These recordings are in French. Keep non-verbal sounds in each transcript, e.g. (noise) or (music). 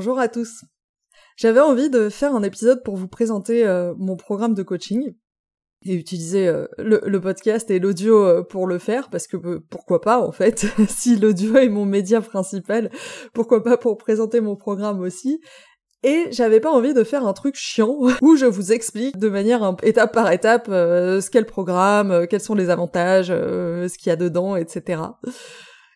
Bonjour à tous. J'avais envie de faire un épisode pour vous présenter euh, mon programme de coaching et utiliser euh, le, podcast et l'audio euh, pour le faire parce que pourquoi pas en fait (laughs) si l'audio est mon média principal pourquoi pas pour présenter mon programme aussi et j'avais pas envie de faire un truc chiant (laughs) où je vous explique de manière étape par étape ce qu'est le programme, quels sont les avantages, ce qu'il y a dedans, etc.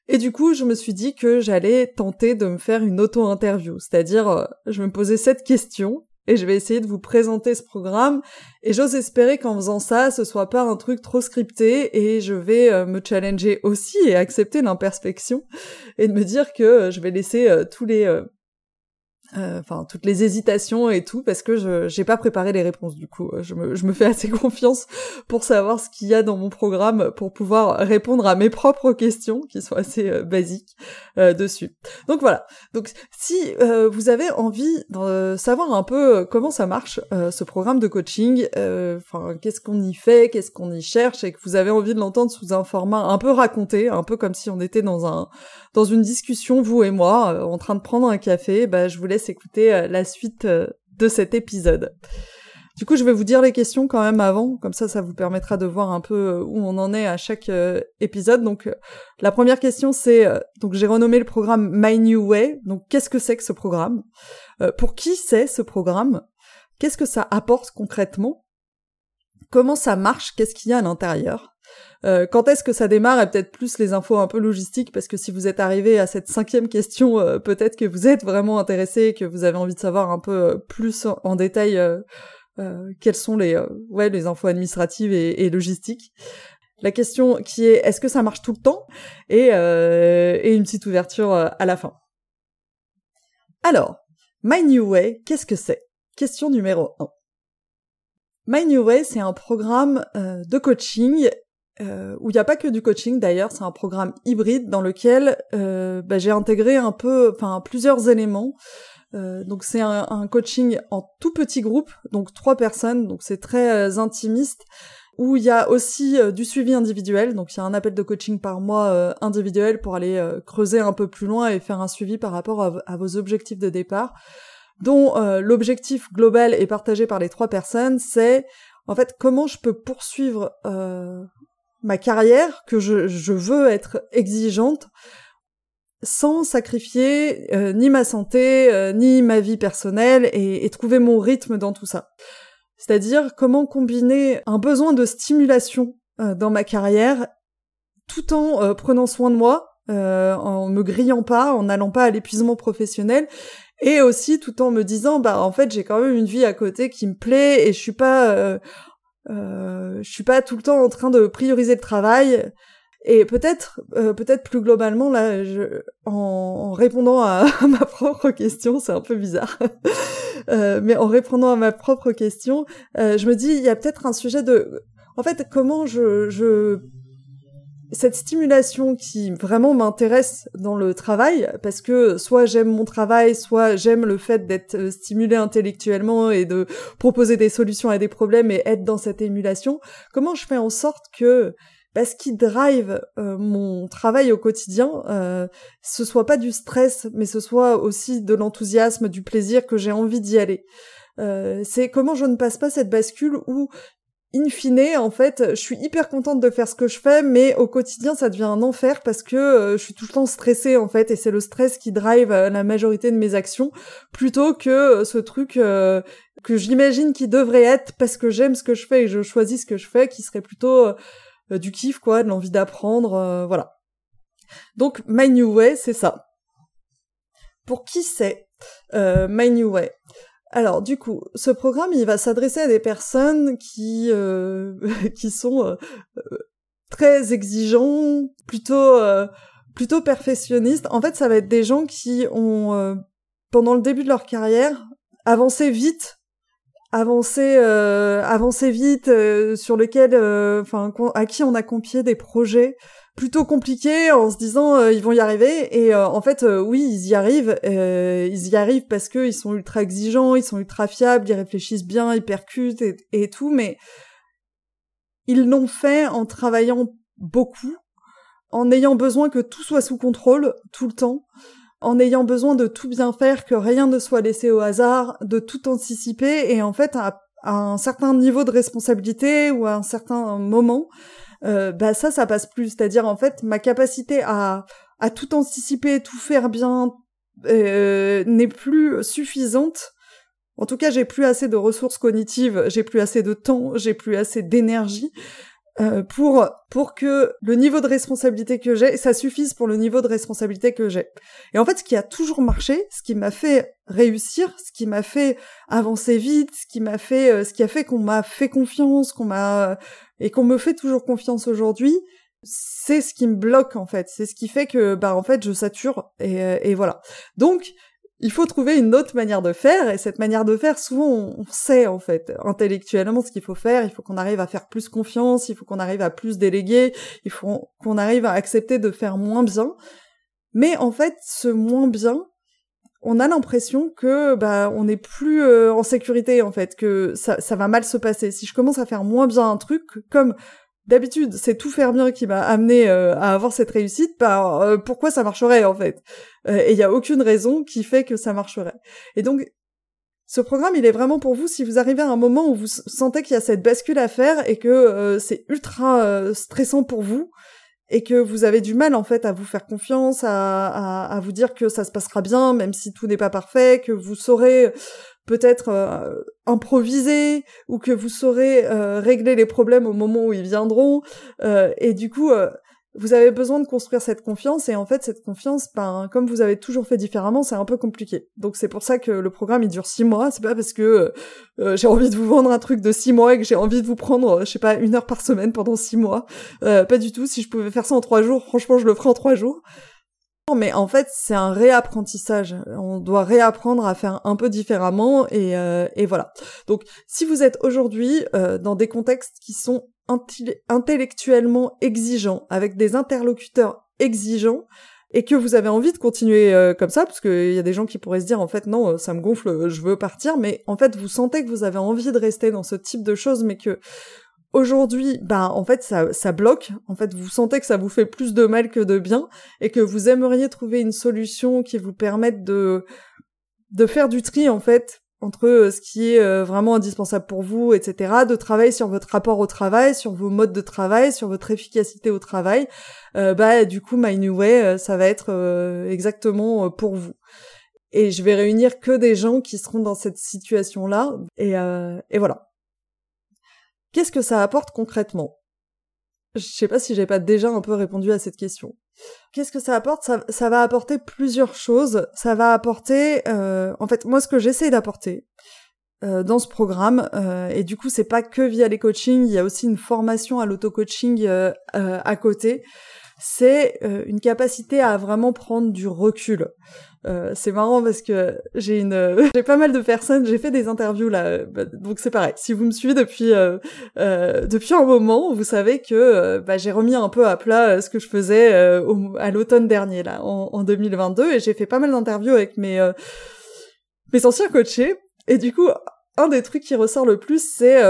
Et du coup, je me suis dit que j'allais tenter de me faire une auto-interview, c'est-à-dire je vais me poser cette question et je vais essayer de vous présenter ce programme. Et j'ose espérer qu'en faisant ça, ce soit pas un truc trop scripté et je vais me challenger aussi et accepter l'imperspection et de me dire que je vais laisser tous les euh, enfin toutes les hésitations et tout parce que je j'ai pas préparé les réponses du coup. Je me, je me fais assez (laughs) confiance pour savoir ce qu'il y a dans mon programme pour pouvoir répondre à mes propres questions qui sont assez euh, basiques euh, dessus. Donc voilà. Donc si vous avez envie de savoir un peu comment ça marche ce programme de coaching enfin qu'est-ce qu'on y fait qu'est-ce qu'on y cherche et que vous avez envie de l'entendre sous un format un peu raconté un peu comme si on était dans un dans une discussion vous et moi en train de prendre un café bah je vous laisse écouter euh, la suite euh, de cet épisode. Du coup, je vais vous dire les questions quand même avant, comme ça, ça vous permettra de voir un peu euh, où on en est à chaque épisode. Donc, la première question, c'est donc j'ai renommé le programme My New Way. Donc, qu'est-ce que c'est que ce programme? Pour qui c'est ce programme? Qu'est-ce que ça apporte concrètement? Comment ça marche? Qu'est-ce qu'il y a à l'intérieur? Euh, quand est-ce que ça démarre et peut-être plus les infos un peu logistiques parce que si vous êtes arrivé à cette cinquième question, euh, peut-être que vous êtes vraiment intéressé et que vous avez envie de savoir un peu euh, plus en, détail quelles sont les ouais les infos administratives et, logistiques. La question qui est est-ce que ça marche tout le temps? Et, et une petite ouverture à la fin. Alors, My New Way, qu'est-ce que c'est? Question numéro 1. My New Way, c'est un programme de coaching euh, où il n'y a pas que du coaching d'ailleurs, c'est un programme hybride dans lequel euh, bah, j'ai intégré un peu, enfin plusieurs éléments. Euh, donc c'est un, coaching en tout petit groupe, donc trois personnes, donc c'est très intimiste, où il y a aussi du suivi individuel, donc il y a un appel de coaching par mois individuel pour aller creuser un peu plus loin et faire un suivi par rapport à, vos objectifs de départ, dont l'objectif global est partagé par les trois personnes, c'est en fait comment je peux poursuivre ma carrière, que je, je veux être exigeante sans sacrifier euh, ni ma santé, euh, ni ma vie personnelle, et, trouver mon rythme dans tout ça. C'est-à-dire comment combiner un besoin de stimulation euh, dans ma carrière tout en prenant soin de moi, en me grillant pas, en n'allant pas à l'épuisement professionnel, et aussi tout en me disant bah en fait j'ai quand même une vie à côté qui me plaît et je suis pas euh, je suis pas tout le temps en train de prioriser le travail. Et peut-être, euh, peut-être plus globalement là, je, en, répondant (laughs) à, ma propre question, c'est un peu bizarre, (laughs) euh, mais en répondant à ma propre question, je me dis il y a peut-être un sujet de, en fait, comment je, je cette stimulation qui vraiment m'intéresse dans le travail, parce que soit j'aime mon travail, soit j'aime le fait d'être euh, stimulé intellectuellement et de proposer des solutions à des problèmes et être dans cette émulation, comment je fais en sorte que bah, ce qui drive euh, mon travail au quotidien, euh, ce soit pas du stress, mais ce soit aussi de l'enthousiasme, du plaisir que j'ai envie d'y aller? Euh, c'est comment je ne passe pas cette bascule où in fine, en fait, je suis hyper contente de faire ce que je fais, mais au quotidien, ça devient un enfer parce que euh, je suis tout le temps stressée, en fait, et c'est le stress qui drive euh, la majorité de mes actions, plutôt que euh, ce truc que j'imagine qui devrait être parce que j'aime ce que je fais et je choisis ce que je fais, qui serait plutôt du kiff, quoi, de l'envie d'apprendre, voilà. Donc, My New Way, c'est ça. Pour qui c'est? My New Way alors du coup, ce programme, il va s'adresser à des personnes qui euh, (laughs) qui sont euh, euh, très exigeants, plutôt plutôt perfectionnistes. En fait, ça va être des gens qui ont pendant le début de leur carrière avancé vite, avancé avancé vite sur lequel enfin à qui on a confié des projets plutôt compliqué en se disant euh, ils vont y arriver. Et euh, en fait euh, oui ils y arrivent. Ils y arrivent parce que ils sont ultra exigeants ils sont ultra fiables ils réfléchissent bien ils percutent et, tout. Mais ils l'ont fait en travaillant beaucoup en ayant besoin que tout soit sous contrôle tout le temps en ayant besoin de tout bien faire que rien ne soit laissé au hasard de tout anticiper. Et en fait à un certain niveau de responsabilité ou à un certain moment euh, bah ça, ça passe plus. C'est-à-dire en fait, ma capacité à à tout anticiper, tout faire bien euh, n'est plus suffisante. En tout cas, j'ai plus assez de ressources cognitives, j'ai plus assez de temps, j'ai plus assez d'énergie euh, pour pour que le niveau de responsabilité que j'ai, ça suffise pour le niveau de responsabilité que j'ai. Et en fait, ce qui a toujours marché, ce qui m'a fait réussir, ce qui m'a fait avancer vite, ce qui m'a fait, euh, ce qui a fait qu'on m'a fait confiance, qu'on m'a et qu'on me fait toujours confiance aujourd'hui, c'est ce qui me bloque en fait. C'est ce qui fait que bah en fait je sature et, euh, et voilà. Donc il faut trouver une autre manière de faire et cette manière de faire souvent on, sait en fait intellectuellement ce qu'il faut faire. Il faut qu'on arrive à faire plus confiance, il faut qu'on arrive à plus déléguer, il faut qu'on arrive à accepter de faire moins bien. Mais en fait ce moins bien on a l'impression que bah on n'est plus euh, en sécurité en fait, que ça, ça va mal se passer. Si je commence à faire moins bien un truc, comme d'habitude c'est tout faire bien qui m'a amené euh, à avoir cette réussite, bah euh, pourquoi ça marcherait en fait? Et il y a aucune raison qui fait que ça marcherait. Et donc ce programme, il est vraiment pour vous si vous arrivez à un moment où vous sentez qu'il y a cette bascule à faire et que c'est ultra stressant pour vous et que vous avez du mal en fait à vous faire confiance, à, à, vous dire que ça se passera bien, même si tout n'est pas parfait, que vous saurez peut-être euh, improviser ou que vous saurez euh, régler les problèmes au moment où ils viendront. Euh, et du coup, vous avez besoin de construire cette confiance et en fait cette confiance, ben comme vous avez toujours fait différemment, c'est un peu compliqué. Donc c'est pour ça que le programme il dure six mois. C'est pas parce que euh, euh, j'ai envie de vous vendre un truc de six mois et que j'ai envie de vous prendre, je sais pas, une heure par semaine pendant six mois. Euh, pas du tout. Si je pouvais faire ça en trois jours, franchement je le ferais en trois jours. Mais en fait, c'est un réapprentissage. On doit réapprendre à faire un peu différemment et, et voilà. Donc, si vous êtes aujourd'hui dans des contextes qui sont intellectuellement exigeant, avec des interlocuteurs exigeants, et que vous avez envie de continuer euh, comme ça, parce qu'il y a des gens qui pourraient se dire en fait non, ça me gonfle, euh, je veux partir, mais en fait vous sentez que vous avez envie de rester dans ce type de choses, mais que aujourd'hui, bah en fait ça, ça bloque, en fait vous sentez que ça vous fait plus de mal que de bien, et que vous aimeriez trouver une solution qui vous permette de de faire du tri en fait entre euh, ce qui est euh, vraiment indispensable pour vous, etc., de travailler sur votre rapport au travail, sur vos modes de travail, sur votre efficacité au travail, euh, bah du coup My New Way, ça va être exactement pour vous. Et je vais réunir que des gens qui seront dans cette situation-là, et, et voilà. Qu'est-ce que ça apporte concrètement? Je sais pas si j'ai pas déjà un peu répondu à cette question. Qu'est-ce que ça apporte? Ça, va apporter plusieurs choses. Ça va apporter, euh, en fait, moi ce que j'essaie d'apporter euh, dans ce programme, euh, et du coup c'est pas que via les coachings, il y a aussi une formation à l'auto-coaching à côté c'est une capacité à vraiment prendre du recul. Euh, c'est marrant parce que j'ai une, (laughs) j'ai pas mal de personnes, j'ai fait des interviews là, bah, donc c'est pareil. Si vous me suivez depuis euh, depuis un moment, vous savez que bah, j'ai remis un peu à plat ce que je faisais à l'automne dernier là, en, en 2022, et j'ai fait pas mal d'interviews avec mes mes anciens coachés. Et du coup, un des trucs qui ressort le plus, c'est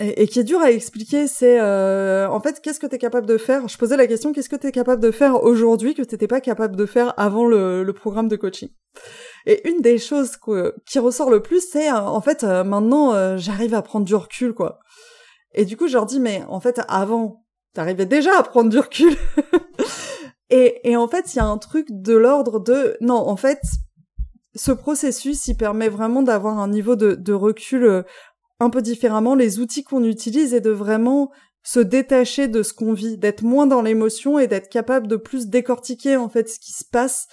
et, qui est dur à expliquer, c'est euh, en fait qu'est-ce que tu es capable de faire? Je posais la question qu'est-ce que tu es capable de faire aujourd'hui que t'étais pas capable de faire avant le, le, programme de coaching? Et une des choses qui ressort le plus, c'est euh, en fait euh, maintenant j'arrive à prendre du recul quoi. Et du coup, je leur dis, mais en fait, avant, t'arrivais déjà à prendre du recul. (laughs) et, et en fait, il y a un truc de l'ordre de, non, en fait, ce processus, il permet vraiment d'avoir un niveau de, de recul euh, un peu différemment, les outils qu'on utilise et de vraiment se détacher de ce qu'on vit, d'être moins dans l'émotion et d'être capable de plus décortiquer en fait ce qui se passe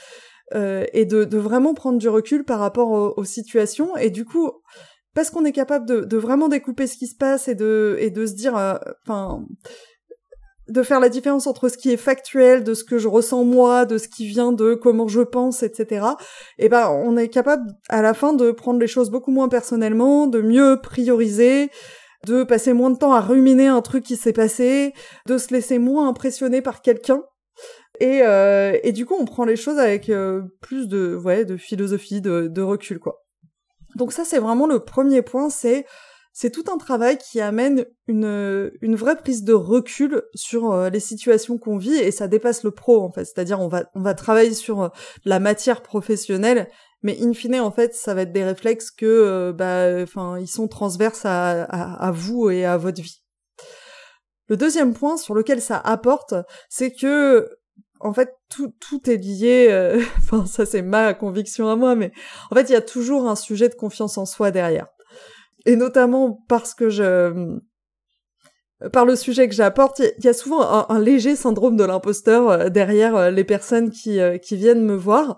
euh, et de, vraiment prendre du recul par rapport aux, situations. Et du coup, parce qu'on est capable de, vraiment découper ce qui se passe et de, et de se dire, euh, enfin, de faire la différence entre ce qui est factuel, de ce que je ressens moi, de ce qui vient de comment je pense, etc. Et ben, on est capable à la fin de prendre les choses beaucoup moins personnellement, de mieux prioriser, de passer moins de temps à ruminer un truc qui s'est passé, de se laisser moins impressionner par quelqu'un et, euh, et du coup, on prend les choses avec euh, plus de, ouais, de philosophie, de, de recul, quoi. Donc ça, c'est vraiment le premier point, c'est c'est tout un travail qui amène une, une vraie prise de recul sur euh, les situations qu'on vit et ça dépasse le pro en fait. C'est-à-dire on va on va travailler sur euh, la matière professionnelle, mais in fine en fait ça va être des réflexes que bah enfin ils sont transverses à, vous et à votre vie. Le deuxième point sur lequel ça apporte, c'est que en fait, tout, tout est lié. Euh, (laughs) enfin, ça c'est ma conviction à moi, mais en fait, il y a toujours un sujet de confiance en soi derrière. Et notamment parce que je, euh, par le sujet que j'apporte, il y, a souvent un, léger syndrome de l'imposteur euh, derrière les personnes qui, qui viennent me voir.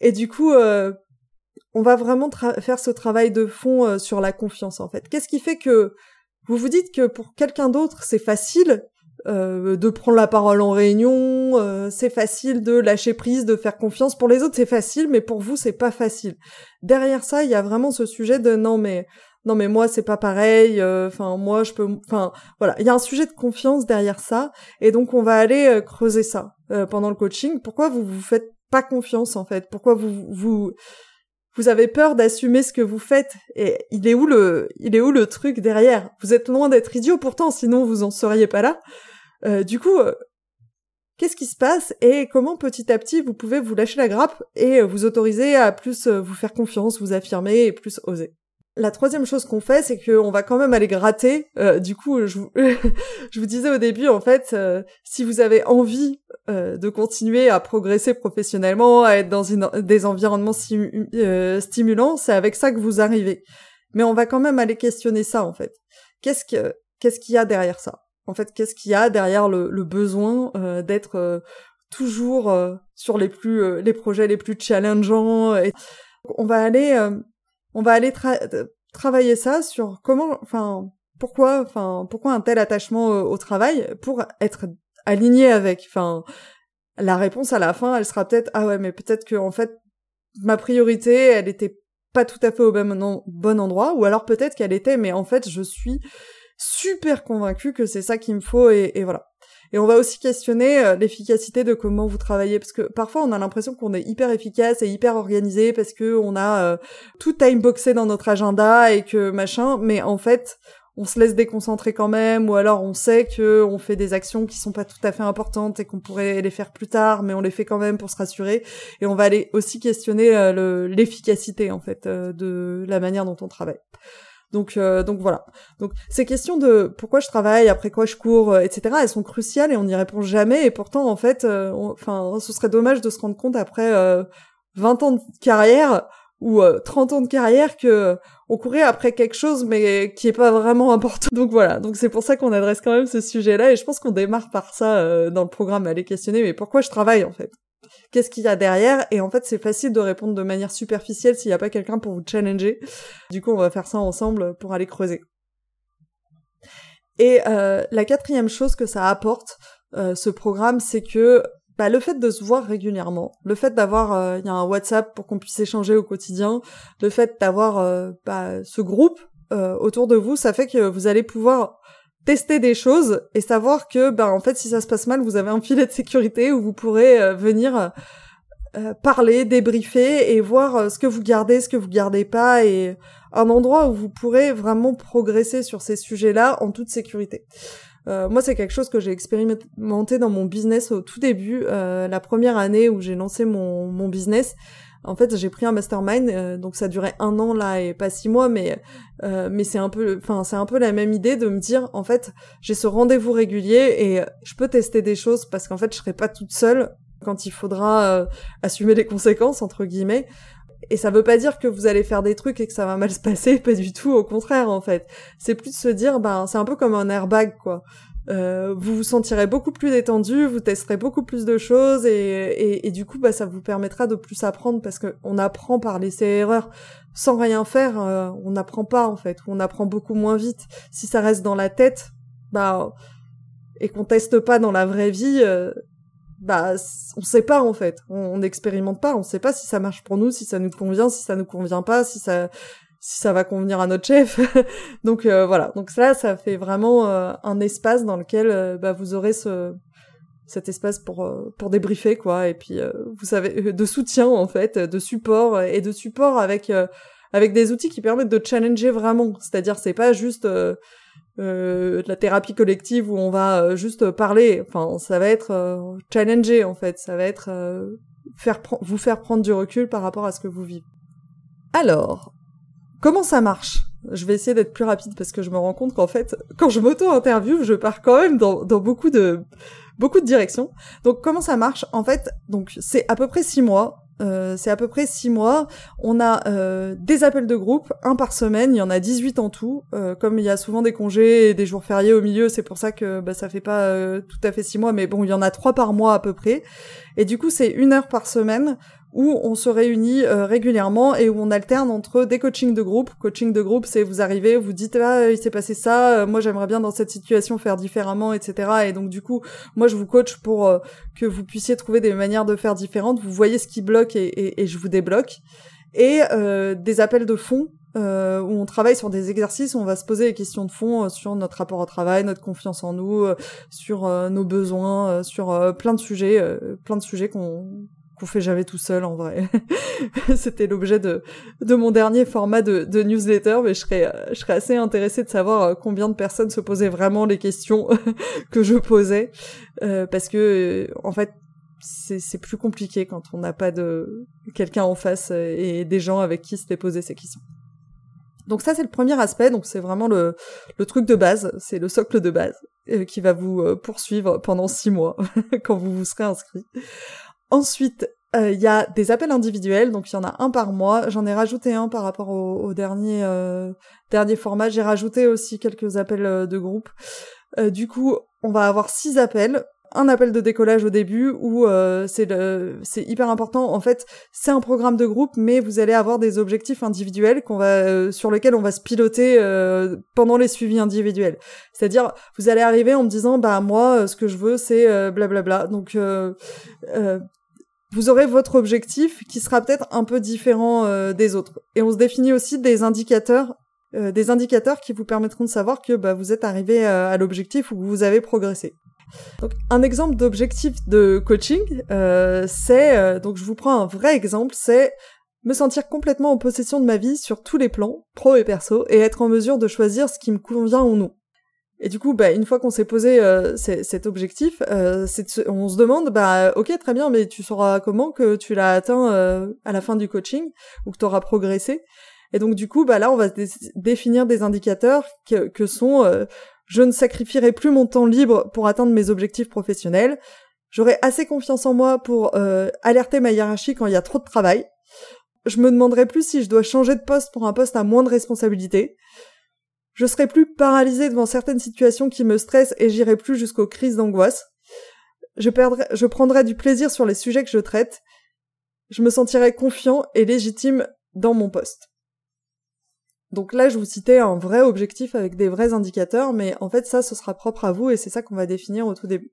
Et du coup, on va vraiment faire ce travail de fond sur la confiance, en fait. Qu'est-ce qui fait que vous vous dites que pour quelqu'un d'autre, c'est facile, euh, de prendre la parole en réunion, euh, c'est facile de lâcher prise, de faire confiance. Pour les autres, c'est facile, mais pour vous, c'est pas facile. Derrière ça, il y a vraiment ce sujet de non mais non mais moi c'est pas pareil. Euh, enfin moi je peux. Enfin voilà, il y a un sujet de confiance derrière ça, et donc on va aller creuser ça pendant le coaching. Pourquoi vous vous faites pas confiance en fait? Pourquoi vous vous vous avez peur d'assumer ce que vous faites? Et il est où le il est où le truc derrière? Vous êtes loin d'être idiot pourtant sinon vous en seriez pas là. Euh, du coup, euh, qu'est-ce qui se passe? Et comment petit à petit vous pouvez vous lâcher la grappe et euh, vous autoriser à plus vous faire confiance, vous affirmer et plus oser? La troisième chose qu'on fait, c'est qu'on va quand même aller gratter. du coup, je vous, (laughs) je vous, disais au début, en fait, si vous avez envie de continuer à progresser professionnellement, à être dans des environnements stimulants, c'est avec ça que vous arrivez. Mais on va quand même aller questionner ça, en fait. Qu'est-ce que qu'est-ce qu'il y a derrière ça? En fait, qu'est-ce qu'il y a derrière le, besoin euh, d'être euh, toujours euh, sur les plus les projets les plus challengeants et on va aller on va aller travailler ça sur comment enfin pourquoi enfin pourquoi un tel attachement au travail pour être aligné avec enfin la réponse à la fin elle sera peut-être ah ouais mais peut-être que en fait ma priorité elle était pas tout à fait au bon, bon endroit ou alors peut-être qu'elle était mais en fait je suis super convaincu que c'est ça qu'il me faut et, voilà. Et on va aussi questionner euh, l'efficacité de comment vous travaillez parce que parfois on a l'impression qu'on est hyper efficace et hyper organisé parce que on a euh, tout timeboxé dans notre agenda et que machin, mais en fait on se laisse déconcentrer quand même ou alors on sait que on fait des actions qui sont pas tout à fait importantes et qu'on pourrait les faire plus tard mais on les fait quand même pour se rassurer et on va aller aussi questionner euh, l'efficacité en fait de la manière dont on travaille. Donc, euh, donc voilà. Donc ces questions de pourquoi je travaille, après quoi je cours, euh, etc. Elles sont cruciales et on n'y répond jamais. Et pourtant, en fait, euh, enfin, ce serait dommage de se rendre compte après 20 ans de carrière ou 30 ans de carrière que on courait après quelque chose mais qui est pas vraiment important. Donc voilà, donc c'est pour ça qu'on adresse quand même ce sujet-là et je pense qu'on démarre par ça dans le programme, aller questionner mais pourquoi je travaille en fait? Qu'est-ce qu'il y a derrière et en fait c'est facile de répondre de manière superficielle s'il n'y a pas quelqu'un pour vous challenger. Du coup on va faire ça ensemble pour aller creuser. Et euh, la quatrième chose que ça apporte, euh, ce programme, c'est que bah, le fait de se voir régulièrement, le fait d'avoir, euh, y a un WhatsApp pour qu'on puisse échanger au quotidien, le fait d'avoir bah, ce groupe autour de vous, ça fait que vous allez pouvoir tester des choses et savoir que, ben, en fait, si ça se passe mal, vous avez un filet de sécurité où vous pourrez euh, venir euh, euh, parler, débriefer et voir ce que vous gardez, ce que vous gardez pas et un endroit où vous pourrez vraiment progresser sur ces sujets-là en toute sécurité. moi, c'est quelque chose que j'ai expérimenté dans mon business au tout début, la première année où j'ai lancé mon, mon business. En fait, j'ai pris un mastermind, donc ça durait un an là et pas six mois, mais mais c'est un peu, enfin c'est un peu la même idée de me dire, en fait, j'ai ce rendez-vous régulier et je peux tester des choses parce qu'en fait, je serai pas toute seule quand il faudra assumer les conséquences entre guillemets. Et ça veut pas dire que vous allez faire des trucs et que ça va mal se passer, (laughs) pas du tout, au contraire en fait. C'est plus de se dire, ben c'est un peu comme un airbag quoi. Euh, vous vous sentirez beaucoup plus détendu, vous testerez beaucoup plus de choses et, et, du coup bah ça vous permettra de plus apprendre parce que on apprend par laisser erreurs sans rien faire, euh, on n'apprend pas en fait, on apprend beaucoup moins vite. Si ça reste dans la tête, bah et qu'on teste pas dans la vraie vie, euh, bah on sait pas en fait, on n'expérimente pas, on sait pas si ça marche pour nous, si ça nous convient, si ça nous convient pas, si ça si ça va convenir à notre chef. (laughs) donc euh, voilà, donc ça ça fait vraiment euh, un espace dans lequel euh, bah, vous aurez ce cet espace pour pour débriefer quoi et puis vous savez de soutien en fait, de support et de support avec avec des outils qui permettent de challenger vraiment, c'est-à-dire c'est pas juste euh, de la thérapie collective où on va euh, juste parler. Enfin, ça va être euh, challenger en fait. Ça va être faire vous faire prendre du recul par rapport à ce que vous vivez. Alors, comment ça marche? Je vais essayer d'être plus rapide parce que je me rends compte qu'en fait, quand je m'auto-interview, je pars quand même dans, beaucoup de beaucoup de directions. Donc, comment ça marche? En fait, donc c'est à peu près six mois. Euh, c'est à peu près six mois. On a euh, des appels de groupe, un par semaine, il y en a 18 en tout. Euh, comme il y a souvent des congés et des jours fériés au milieu, c'est pour ça que bah, ça fait pas tout à fait six mois, mais bon, il y en a trois par mois à peu près. Et du coup, c'est une heure par semaine où on se réunit euh, régulièrement et où on alterne entre des coachings de groupe. Coaching de groupe, c'est vous arrivez, vous dites ah il s'est passé ça, euh, moi j'aimerais bien dans cette situation faire différemment, etc. Et donc du coup, moi je vous coach pour euh, que vous puissiez trouver des manières de faire différentes. Vous voyez ce qui bloque et, et, je vous débloque. Et des appels de fond où on travaille sur des exercices on va se poser des questions de fond sur notre rapport au travail, notre confiance en nous, sur nos besoins, sur plein de sujets, plein de sujets qu'on qu'on fait jamais tout seul en vrai. (laughs) C'était l'objet de, de mon dernier format de, de newsletter, mais je serais, je serais assez intéressée de savoir euh, combien de personnes se posaient vraiment les questions (laughs) que je posais, euh, parce que en fait c'est plus compliqué quand on n'a pas de quelqu'un en face euh, et des gens avec qui se poser ces questions. Donc ça c'est le premier aspect, donc c'est vraiment le, le truc de base, c'est le socle de base qui va vous poursuivre pendant six mois (laughs) quand vous vous serez inscrit. Ensuite, euh, il y a des appels individuels, donc il y en a un par mois. J'en ai rajouté un par rapport au, dernier euh, dernier format. J'ai rajouté aussi quelques appels euh, de groupe. du coup, on va avoir six appels. Un appel de décollage au début où c'est c'est hyper important. En fait, c'est un programme de groupe, mais vous allez avoir des objectifs individuels qu'on va sur lesquels on va se piloter pendant les suivis individuels. C'est-à-dire, vous allez arriver en me disant, bah moi, ce que je veux, c'est blablabla. Donc vous aurez votre objectif qui sera peut-être un peu différent euh, des autres. Et on se définit aussi des indicateurs, euh, des indicateurs qui vous permettront de savoir que bah, vous êtes arrivé euh, à, l'objectif ou que vous avez progressé. Donc, un exemple d'objectif de coaching, c'est donc je vous prends un vrai exemple, c'est me sentir complètement en possession de ma vie sur tous les plans, pro et perso, et être en mesure de choisir ce qui me convient ou non. Et du coup, bah, une fois qu'on s'est posé euh, cet objectif, euh, on se demande, bah, ok, très bien, mais tu sauras comment que tu l'as atteint euh, à la fin du coaching ou que tu auras progressé. Et donc, du coup, bah, là, on va définir des indicateurs que, que sont euh, je ne sacrifierai plus mon temps libre pour atteindre mes objectifs professionnels. J'aurai assez confiance en moi pour alerter ma hiérarchie quand il y a trop de travail. Je me demanderai plus si je dois changer de poste pour un poste à moins de responsabilité. Je serai plus paralysée devant certaines situations qui me stressent et j'irai plus jusqu'aux crises d'angoisse. Je je prendrai du plaisir sur les sujets que je traite. Je me sentirai confiant et légitime dans mon poste. Donc là, je vous citais un vrai objectif avec des vrais indicateurs, mais en fait, ça, ce sera propre à vous et c'est ça qu'on va définir au tout début.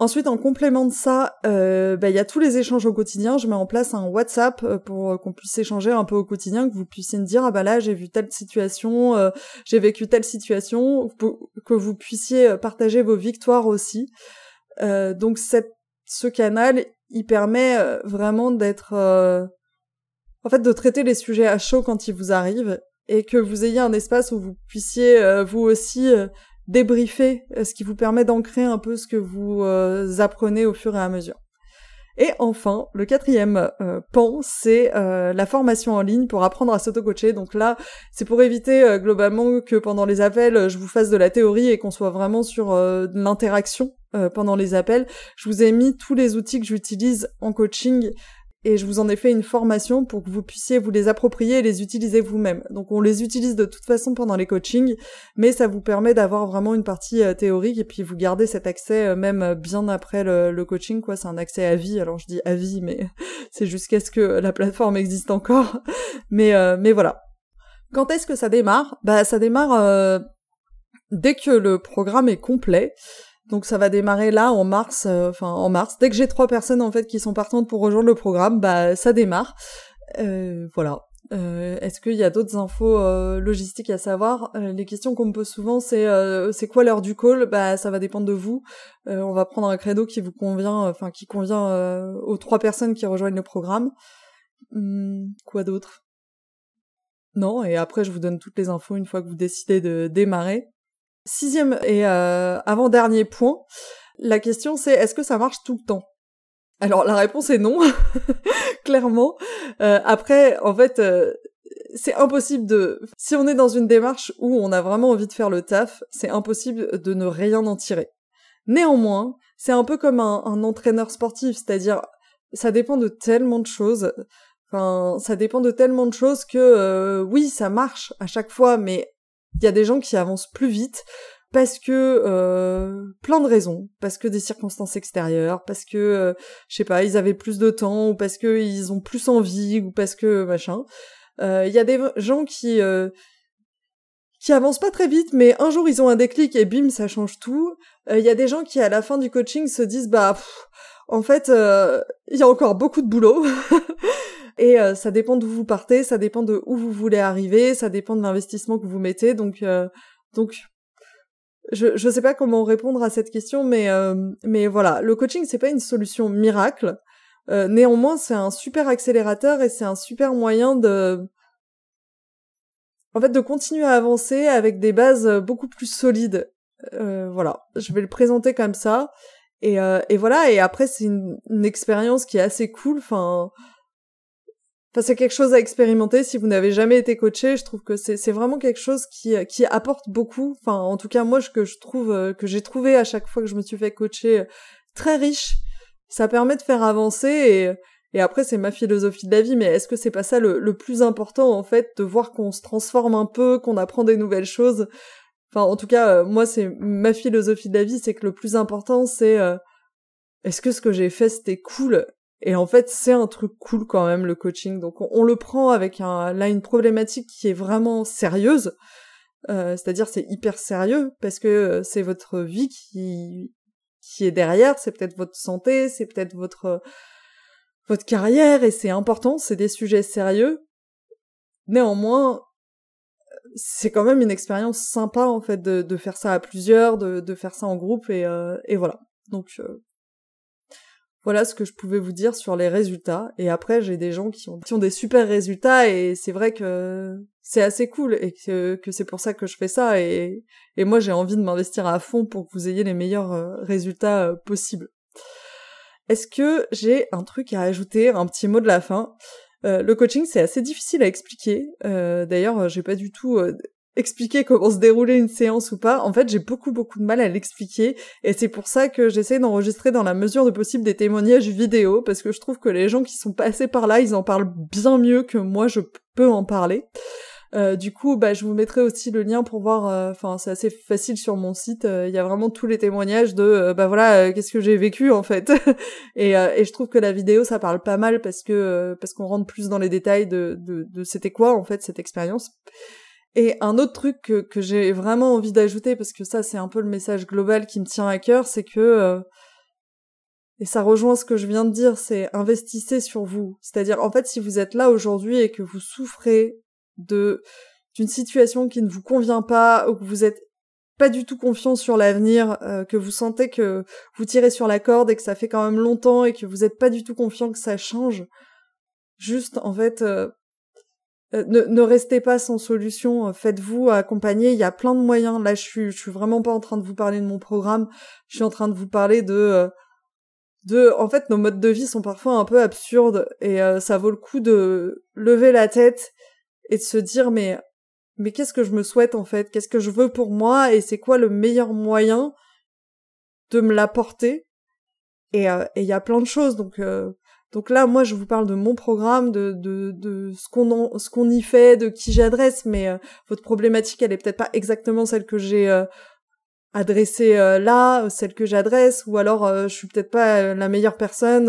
Ensuite, en complément de ça, euh, bah, il y a tous les échanges au quotidien. Je mets en place un WhatsApp euh, pour euh, qu'on puisse échanger un peu au quotidien, que vous puissiez me dire ah bah là j'ai vu telle situation, j'ai vécu telle situation, que vous puissiez partager vos victoires aussi. donc cette, ce canal, il permet vraiment d'être, en fait, de traiter les sujets à chaud quand ils vous arrivent et que vous ayez un espace où vous puissiez vous aussi débriefer, euh, ce qui vous permet d'ancrer un peu ce que vous euh, apprenez au fur et à mesure. Et enfin, le quatrième euh, pan, c'est la formation en ligne pour apprendre à s'auto-coacher. Donc là, c'est pour éviter globalement que pendant les appels, je vous fasse de la théorie et qu'on soit vraiment sur l'interaction pendant les appels. Je vous ai mis tous les outils que j'utilise en coaching et je vous en ai fait une formation pour que vous puissiez vous les approprier et les utiliser vous-même. Donc on les utilise de toute façon pendant les coachings, mais ça vous permet d'avoir vraiment une partie euh, théorique et puis vous gardez cet accès euh, même euh, bien après le, coaching, quoi. C'est un accès à vie. Alors je dis à vie, mais (laughs) c'est jusqu'à ce que la plateforme existe encore. (laughs) mais mais voilà. Quand est-ce que ça démarre? Bah ça démarre dès que le programme est complet. Donc ça va démarrer là en mars, euh, enfin en mars. Dès que j'ai trois personnes en fait qui sont partantes pour rejoindre le programme, bah ça démarre. Euh, voilà. Euh, Est-ce qu'il y a d'autres infos logistiques à savoir? Les questions qu'on me pose souvent, c'est c'est quoi l'heure du call? Bah ça va dépendre de vous. on va prendre un credo qui vous convient, enfin qui convient aux trois personnes qui rejoignent le programme. Hum, quoi d'autre? Non. Et après je vous donne toutes les infos une fois que vous décidez de démarrer. Sixième et euh, avant-dernier point, la question c'est est-ce que ça marche tout le temps? Alors la réponse est non, (laughs) clairement. Euh, après, en fait, euh, c'est impossible de... Si on est dans une démarche où on a vraiment envie de faire le taf, c'est impossible de ne rien en tirer. Néanmoins, c'est un peu comme un, un entraîneur sportif, c'est-à-dire ça dépend de tellement de choses. Enfin, ça dépend de tellement de choses que euh, oui, ça marche à chaque fois, mais il y a des gens qui avancent plus vite parce que euh, plein de raisons, parce que des circonstances extérieures, parce que euh, je sais pas, ils avaient plus de temps ou parce que ils ont plus envie ou parce que machin. Euh, il y a des gens qui qui avancent pas très vite, mais un jour ils ont un déclic et bim ça change tout. Il y a des gens qui à la fin du coaching se disent bah en fait il y a encore beaucoup de boulot. (laughs) Et euh, ça dépend d'où vous partez, ça dépend de où vous voulez arriver, ça dépend de l'investissement que vous mettez. Donc, euh, donc, je je sais pas comment répondre à cette question, mais euh, mais voilà, le coaching c'est pas une solution miracle. néanmoins, c'est un super accélérateur et c'est un super moyen de en fait de continuer à avancer avec des bases beaucoup plus solides. voilà, je vais le présenter comme ça. Et, et voilà, et après c'est une, une expérience qui est assez cool. Enfin, Enfin, c'est quelque chose à expérimenter si vous n'avez jamais été coaché. Je trouve que c'est vraiment quelque chose qui qui apporte beaucoup. Enfin, en tout cas moi, je trouve euh, que j'ai trouvé à chaque fois que je me suis fait coacher euh, très riche. Ça permet de faire avancer et après c'est ma philosophie de la vie. Mais est-ce que c'est pas ça le, plus important en fait, de voir qu'on se transforme un peu, qu'on apprend des nouvelles choses? Enfin, en tout cas, euh, moi c'est ma philosophie de la vie, c'est que le plus important c'est est-ce que ce que j'ai fait c'était cool? Et en fait, c'est un truc cool quand même le coaching. Donc on, le prend avec un, là une problématique qui est vraiment sérieuse. Euh, c'est-à-dire c'est hyper sérieux parce que euh, c'est votre vie qui qui est derrière, c'est peut-être votre santé, c'est peut-être votre votre carrière et c'est important, c'est des sujets sérieux. Néanmoins, c'est quand même une expérience sympa en fait de, de faire ça à plusieurs, de, de faire ça en groupe et, euh, et voilà. Donc euh, voilà ce que je pouvais vous dire sur les résultats. Et après, j'ai des gens qui ont, des super résultats et c'est vrai que c'est assez cool et que, c'est pour ça que je fais ça. Et, moi, j'ai envie de m'investir à fond pour que vous ayez les meilleurs euh, résultats euh, possibles. Est-ce que j'ai un truc à ajouter, un petit mot de la fin? Euh, le coaching, c'est assez difficile à expliquer. D'ailleurs, j'ai pas du tout expliquer comment se déroulait une séance ou pas, en fait, j'ai beaucoup beaucoup de mal à l'expliquer et c'est pour ça que j'essaie d'enregistrer dans la mesure de possible des témoignages vidéo parce que je trouve que les gens qui sont passés par là, ils en parlent bien mieux que moi je peux en parler. Euh, du coup, bah, je vous mettrai aussi le lien pour voir. Euh, enfin, c'est assez facile sur mon site. Euh, il y a vraiment tous les témoignages de, bah voilà, qu'est-ce que j'ai vécu en fait. (laughs) et, et je trouve que la vidéo, ça parle pas mal parce que parce qu'on rentre plus dans les détails de, de, de c'était quoi en fait cette expérience. Et un autre truc que, j'ai vraiment envie d'ajouter, parce que ça c'est un peu le message global qui me tient à cœur, c'est que, euh, et ça rejoint ce que je viens de dire, c'est investissez sur vous. C'est-à-dire, en fait, si vous êtes là aujourd'hui et que vous souffrez de d'une situation qui ne vous convient pas, ou que vous êtes pas du tout confiant sur l'avenir, euh, que vous sentez que vous tirez sur la corde et que ça fait quand même longtemps et que vous êtes pas du tout confiant que ça change, juste en fait euh, ne, ne, restez pas sans solution, euh, faites-vous accompagner, il y a plein de moyens. Là, je suis, je suis vraiment pas en train de vous parler de mon programme, je suis en train de vous parler de, euh, de, en fait, nos modes de vie sont parfois un peu absurdes et euh, ça vaut le coup de lever la tête et de se dire mais mais qu'est-ce que je me souhaite en fait? Qu'est-ce que je veux pour moi? Et c'est quoi le meilleur moyen de me l'apporter? Et euh, il y a plein de choses. Donc euh, donc là moi je vous parle de mon programme de de, de ce qu'on ce qu'on y fait, de qui j'adresse mais votre problématique elle est peut-être pas exactement celle que j'ai adressée euh, là, celle que j'adresse, ou alors euh, je suis peut-être pas euh, la meilleure personne.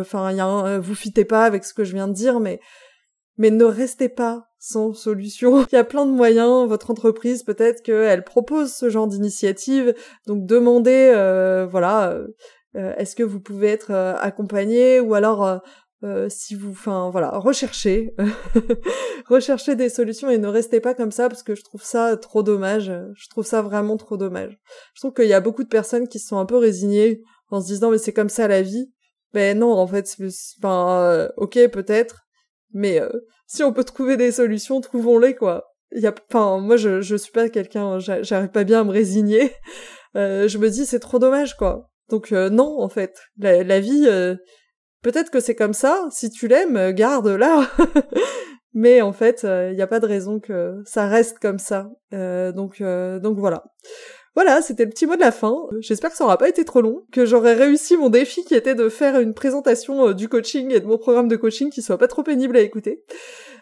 Enfin, y vous fitez pas avec ce que je viens de dire, mais mais ne restez pas sans solution. (laughs) Il y a plein de moyens. Votre entreprise peut-être qu'elle propose ce genre d'initiative, donc demandez, voilà, est-ce que vous pouvez être accompagné, ou alors euh, si vous, enfin voilà, recherchez, (laughs) recherchez des solutions et ne restez pas comme ça parce que je trouve ça trop dommage. Je trouve ça vraiment trop dommage. Je trouve qu'il y a beaucoup de personnes qui se sont un peu résignées en se disant mais c'est comme ça la vie. Ben non, en fait, enfin euh, ok peut-être, mais euh, si on peut trouver des solutions, trouvons-les quoi. Il y a, enfin moi je je suis pas quelqu'un, j'arrive pas bien à me résigner. je me dis c'est trop dommage quoi. Donc non en fait, la, vie Peut-être que c'est comme ça, si tu l'aimes, garde-la. (laughs) Mais en fait, il euh, n'y a pas de raison que ça reste comme ça. Euh, donc, euh, donc voilà. Voilà, c'était le petit mot de la fin. J'espère que ça aura pas été trop long, que j'aurai réussi mon défi qui était de faire une présentation du coaching et de mon programme de coaching qui soit pas trop pénible à écouter.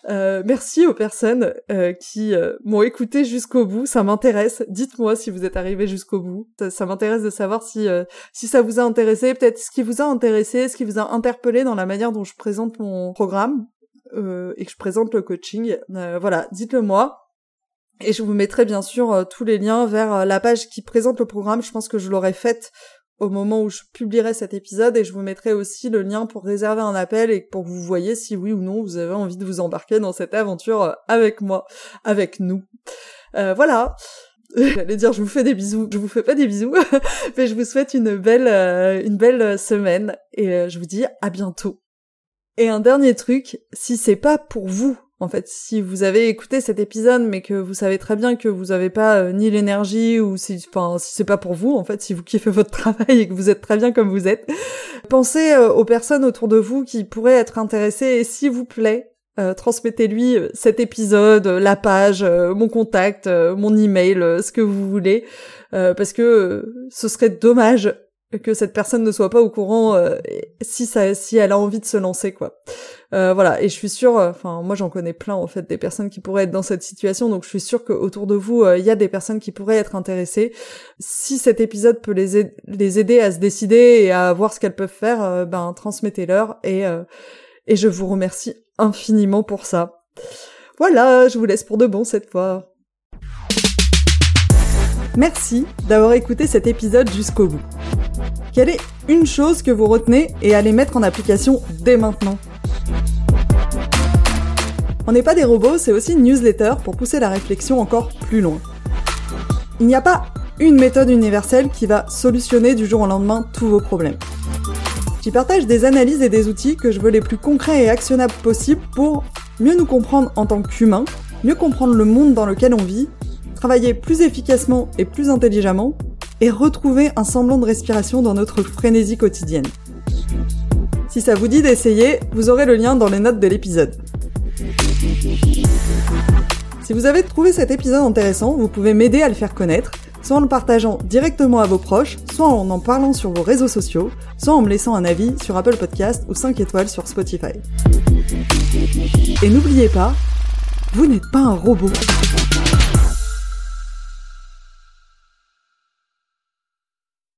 Euh, merci aux personnes euh, qui euh, m'ont écouté jusqu'au bout. Ça m'intéresse. Dites-moi si vous êtes arrivé jusqu'au bout. Ça, m'intéresse de savoir si si ça vous a intéressé, peut-être ce qui vous a intéressé, ce qui vous a interpellé dans la manière dont je présente mon programme et que je présente le coaching. voilà, dites-le moi. Et je vous mettrai bien sûr tous les liens vers la page qui présente le programme. Je pense que je l'aurai faite au moment où je publierai cet épisode et je vous mettrai aussi le lien pour réserver un appel et pour que vous voyez si oui ou non vous avez envie de vous embarquer dans cette aventure euh, avec moi, avec nous. Euh, voilà. (laughs) J'allais dire je vous fais des bisous, je vous fais pas des bisous, (laughs) mais je vous souhaite une belle euh, une belle semaine et je vous dis à bientôt. Et un dernier truc, si c'est pas pour vous en fait, si vous avez écouté cet épisode, mais que vous savez très bien que vous avez pas euh, ni l'énergie ou si, enfin, si c'est pas pour vous, en fait, si vous kiffez (laughs) votre travail et que vous êtes très bien comme vous êtes, pensez euh, aux personnes autour de vous qui pourraient être intéressées et s'il vous plaît, euh, transmettez-lui cet épisode, la page, mon contact, mon email, ce que vous voulez, parce que ce serait dommage que cette personne ne soit pas au courant euh, si ça si elle a envie de se lancer quoi. Euh, voilà et je suis sûre enfin moi j'en connais plein en fait des personnes qui pourraient être dans cette situation donc je suis sûre qu'autour de vous euh, il y a des personnes qui pourraient être intéressées. Si cet épisode peut les, les aider à se décider et à voir ce qu'elles peuvent faire ben transmettez-leur et et je vous remercie infiniment pour ça. Voilà, je vous laisse pour de bon cette fois. Merci d'avoir écouté cet épisode jusqu'au bout. Quelle est une chose que vous retenez et allez mettre en application dès maintenant? On n'est pas des robots, c'est aussi une newsletter pour pousser la réflexion encore plus loin. Il n'y a pas une méthode universelle qui va solutionner du jour au lendemain tous vos problèmes. J'y partage des analyses et des outils que je veux les plus concrets et actionnables possibles pour mieux nous comprendre en tant qu'humains, mieux comprendre le monde dans lequel on vit, travailler plus efficacement et plus intelligemment, et retrouver un semblant de respiration dans notre frénésie quotidienne. Si ça vous dit d'essayer, vous aurez le lien dans les notes de l'épisode. Si vous avez trouvé cet épisode intéressant, vous pouvez m'aider à le faire connaître, soit en le partageant directement à vos proches, soit en en parlant sur vos réseaux sociaux, soit en me laissant un avis sur Apple Podcast ou 5 étoiles sur Spotify. Et n'oubliez pas, vous n'êtes pas un robot.